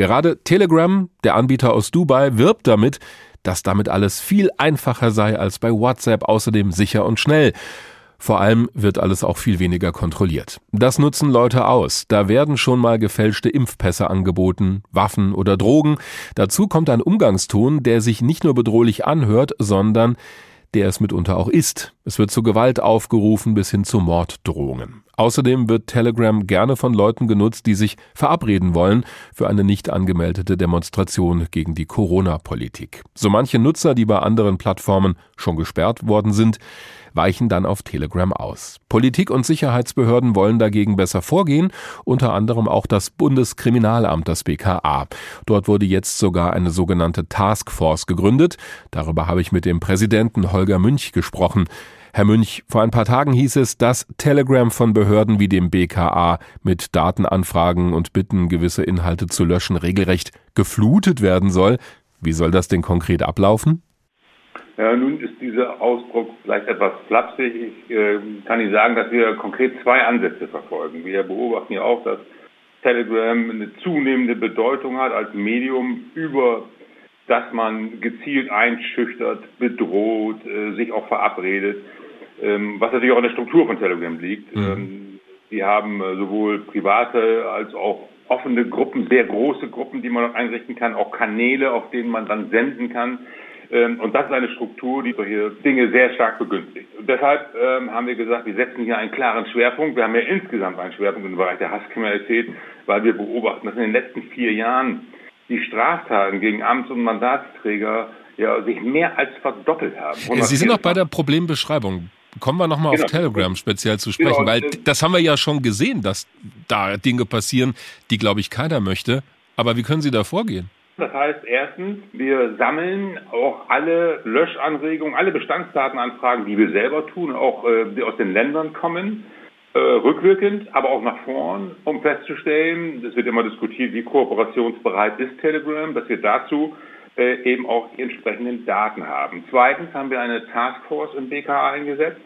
Gerade Telegram, der Anbieter aus Dubai, wirbt damit, dass damit alles viel einfacher sei als bei WhatsApp, außerdem sicher und schnell. Vor allem wird alles auch viel weniger kontrolliert. Das nutzen Leute aus. Da werden schon mal gefälschte Impfpässe angeboten, Waffen oder Drogen. Dazu kommt ein Umgangston, der sich nicht nur bedrohlich anhört, sondern der es mitunter auch ist. Es wird zu Gewalt aufgerufen bis hin zu Morddrohungen. Außerdem wird Telegram gerne von Leuten genutzt, die sich verabreden wollen für eine nicht angemeldete Demonstration gegen die Corona-Politik. So manche Nutzer, die bei anderen Plattformen schon gesperrt worden sind, weichen dann auf Telegram aus. Politik und Sicherheitsbehörden wollen dagegen besser vorgehen, unter anderem auch das Bundeskriminalamt, das BKA. Dort wurde jetzt sogar eine sogenannte Taskforce gegründet. Darüber habe ich mit dem Präsidenten Holger Münch gesprochen. Herr Münch, vor ein paar Tagen hieß es, dass Telegram von Behörden wie dem BKA mit Datenanfragen und Bitten, gewisse Inhalte zu löschen, regelrecht geflutet werden soll. Wie soll das denn konkret ablaufen? Ja, nun ist dieser Ausdruck vielleicht etwas flapsig. Ich äh, kann Ihnen sagen, dass wir konkret zwei Ansätze verfolgen. Wir beobachten ja auch, dass Telegram eine zunehmende Bedeutung hat als Medium über das man gezielt einschüchtert, bedroht, äh, sich auch verabredet, ähm, was natürlich auch in der Struktur von Telegram liegt. Mhm. Ähm, die haben äh, sowohl private als auch offene Gruppen, sehr große Gruppen, die man einrichten kann, auch Kanäle, auf denen man dann senden kann. Ähm, und das ist eine Struktur, die solche Dinge sehr stark begünstigt. Und deshalb ähm, haben wir gesagt, wir setzen hier einen klaren Schwerpunkt. Wir haben ja insgesamt einen Schwerpunkt im Bereich der Hasskriminalität, weil wir beobachten, dass in den letzten vier Jahren die Straftaten gegen Amts- und Mandatsträger ja, sich mehr als verdoppelt haben. Sie sind noch bei der Problembeschreibung. Kommen wir nochmal genau. auf Telegram speziell zu sprechen, genau. weil das haben wir ja schon gesehen, dass da Dinge passieren, die, glaube ich, keiner möchte. Aber wie können Sie da vorgehen? Das heißt, erstens, wir sammeln auch alle Löschanregungen, alle Bestandsdatenanfragen, die wir selber tun, auch äh, die aus den Ländern kommen, äh, rückwirkend, aber auch nach vorn, um festzustellen, es wird immer diskutiert, wie kooperationsbereit ist Telegram, dass wir dazu äh, eben auch die entsprechenden Daten haben. Zweitens haben wir eine Taskforce im BKA eingesetzt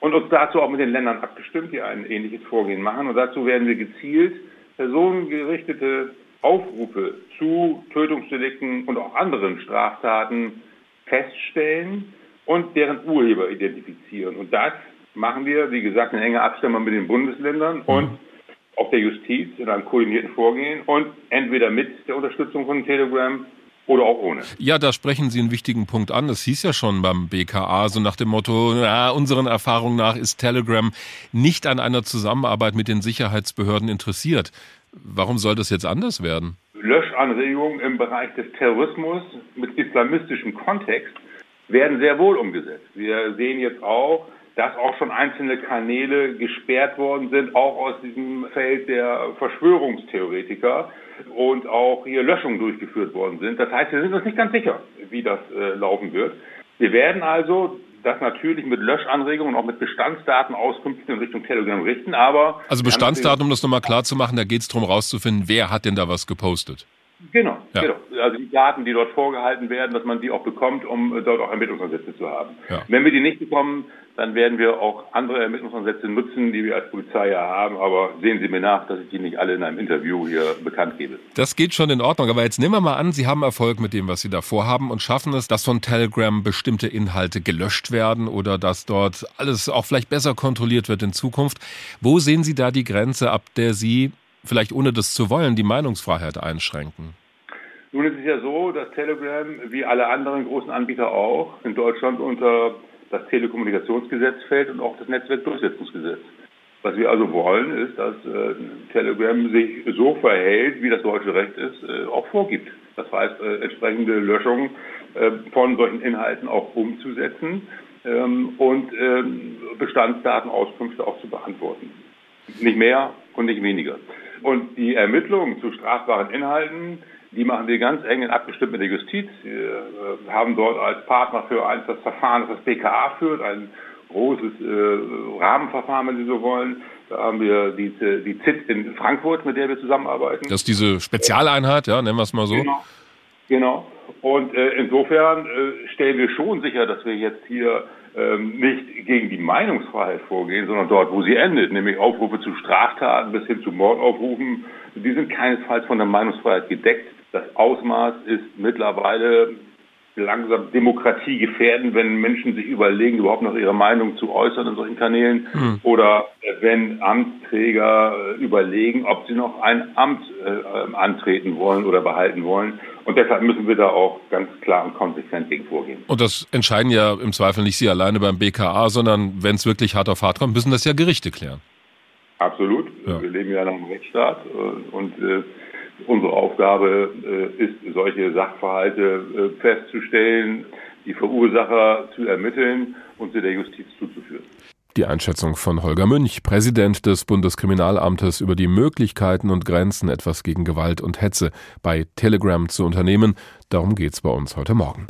und uns dazu auch mit den Ländern abgestimmt, die ein ähnliches Vorgehen machen. Und dazu werden wir gezielt personengerichtete Aufrufe zu Tötungsdelikten und auch anderen Straftaten feststellen und deren Urheber identifizieren. Und das machen wir, wie gesagt, in enger Abstimmung mit den Bundesländern mhm. und auch der Justiz in einem koordinierten Vorgehen und entweder mit der Unterstützung von Telegram oder auch ohne. Ja, da sprechen Sie einen wichtigen Punkt an. Das hieß ja schon beim BKA, so nach dem Motto, na, unseren Erfahrungen nach ist Telegram nicht an einer Zusammenarbeit mit den Sicherheitsbehörden interessiert. Warum soll das jetzt anders werden? Löschanregungen im Bereich des Terrorismus mit islamistischem Kontext werden sehr wohl umgesetzt. Wir sehen jetzt auch, dass auch schon einzelne Kanäle gesperrt worden sind, auch aus diesem Feld der Verschwörungstheoretiker und auch hier Löschungen durchgeführt worden sind. Das heißt, wir sind uns nicht ganz sicher, wie das äh, laufen wird. Wir werden also das natürlich mit Löschanregungen und auch mit Bestandsdatenauskünften in Richtung Telegram richten, aber... Also Bestandsdaten, um das nochmal klar zu machen, da geht es darum rauszufinden, wer hat denn da was gepostet? Genau, ja. genau. Also die Daten, die dort vorgehalten werden, dass man die auch bekommt, um dort auch Ermittlungsansätze zu haben. Ja. Wenn wir die nicht bekommen, dann werden wir auch andere Ermittlungsansätze nutzen, die wir als Polizei ja haben. Aber sehen Sie mir nach, dass ich die nicht alle in einem Interview hier bekannt gebe. Das geht schon in Ordnung. Aber jetzt nehmen wir mal an, Sie haben Erfolg mit dem, was Sie da vorhaben und schaffen es, dass von Telegram bestimmte Inhalte gelöscht werden oder dass dort alles auch vielleicht besser kontrolliert wird in Zukunft. Wo sehen Sie da die Grenze, ab der Sie vielleicht ohne das zu wollen, die Meinungsfreiheit einschränken? Nun ist es ja so, dass Telegram, wie alle anderen großen Anbieter auch, in Deutschland unter das Telekommunikationsgesetz fällt und auch das Netzwerkdurchsetzungsgesetz. Was wir also wollen, ist, dass äh, Telegram sich so verhält, wie das deutsche Recht ist, äh, auch vorgibt. Das heißt, äh, entsprechende Löschungen äh, von solchen Inhalten auch umzusetzen ähm, und ähm, Bestandsdatenauskünfte auch zu beantworten. Nicht mehr und nicht weniger. Und die Ermittlungen zu strafbaren Inhalten, die machen wir ganz eng in abgestimmt mit der Justiz. Wir äh, haben dort als Partner für eins das Verfahren, das das BKA führt, ein großes äh, Rahmenverfahren, wenn Sie so wollen. Da haben wir die, die ZIT in Frankfurt, mit der wir zusammenarbeiten. Das ist diese Spezialeinheit, ja, nennen wir es mal so. Genau. genau. Und äh, insofern äh, stellen wir schon sicher, dass wir jetzt hier ähm, nicht gegen die Meinungsfreiheit vorgehen, sondern dort, wo sie endet, nämlich Aufrufe zu Straftaten bis hin zu Mordaufrufen, die sind keinesfalls von der Meinungsfreiheit gedeckt. Das Ausmaß ist mittlerweile langsam Demokratie gefährden, wenn Menschen sich überlegen, überhaupt noch ihre Meinung zu äußern in solchen Kanälen hm. oder wenn Amtsträger äh, überlegen, ob sie noch ein Amt äh, antreten wollen oder behalten wollen. Und deshalb müssen wir da auch ganz klar und konsequent gegen vorgehen. Und das entscheiden ja im Zweifel nicht Sie alleine beim BKA, sondern wenn es wirklich hart auf hart kommt, müssen das ja Gerichte klären. Absolut. Ja. Wir leben ja in einem Rechtsstaat äh, und äh, Unsere Aufgabe äh, ist, solche Sachverhalte äh, festzustellen, die Verursacher zu ermitteln und sie der Justiz zuzuführen. Die Einschätzung von Holger Münch, Präsident des Bundeskriminalamtes, über die Möglichkeiten und Grenzen, etwas gegen Gewalt und Hetze bei Telegram zu unternehmen. Darum geht's bei uns heute Morgen.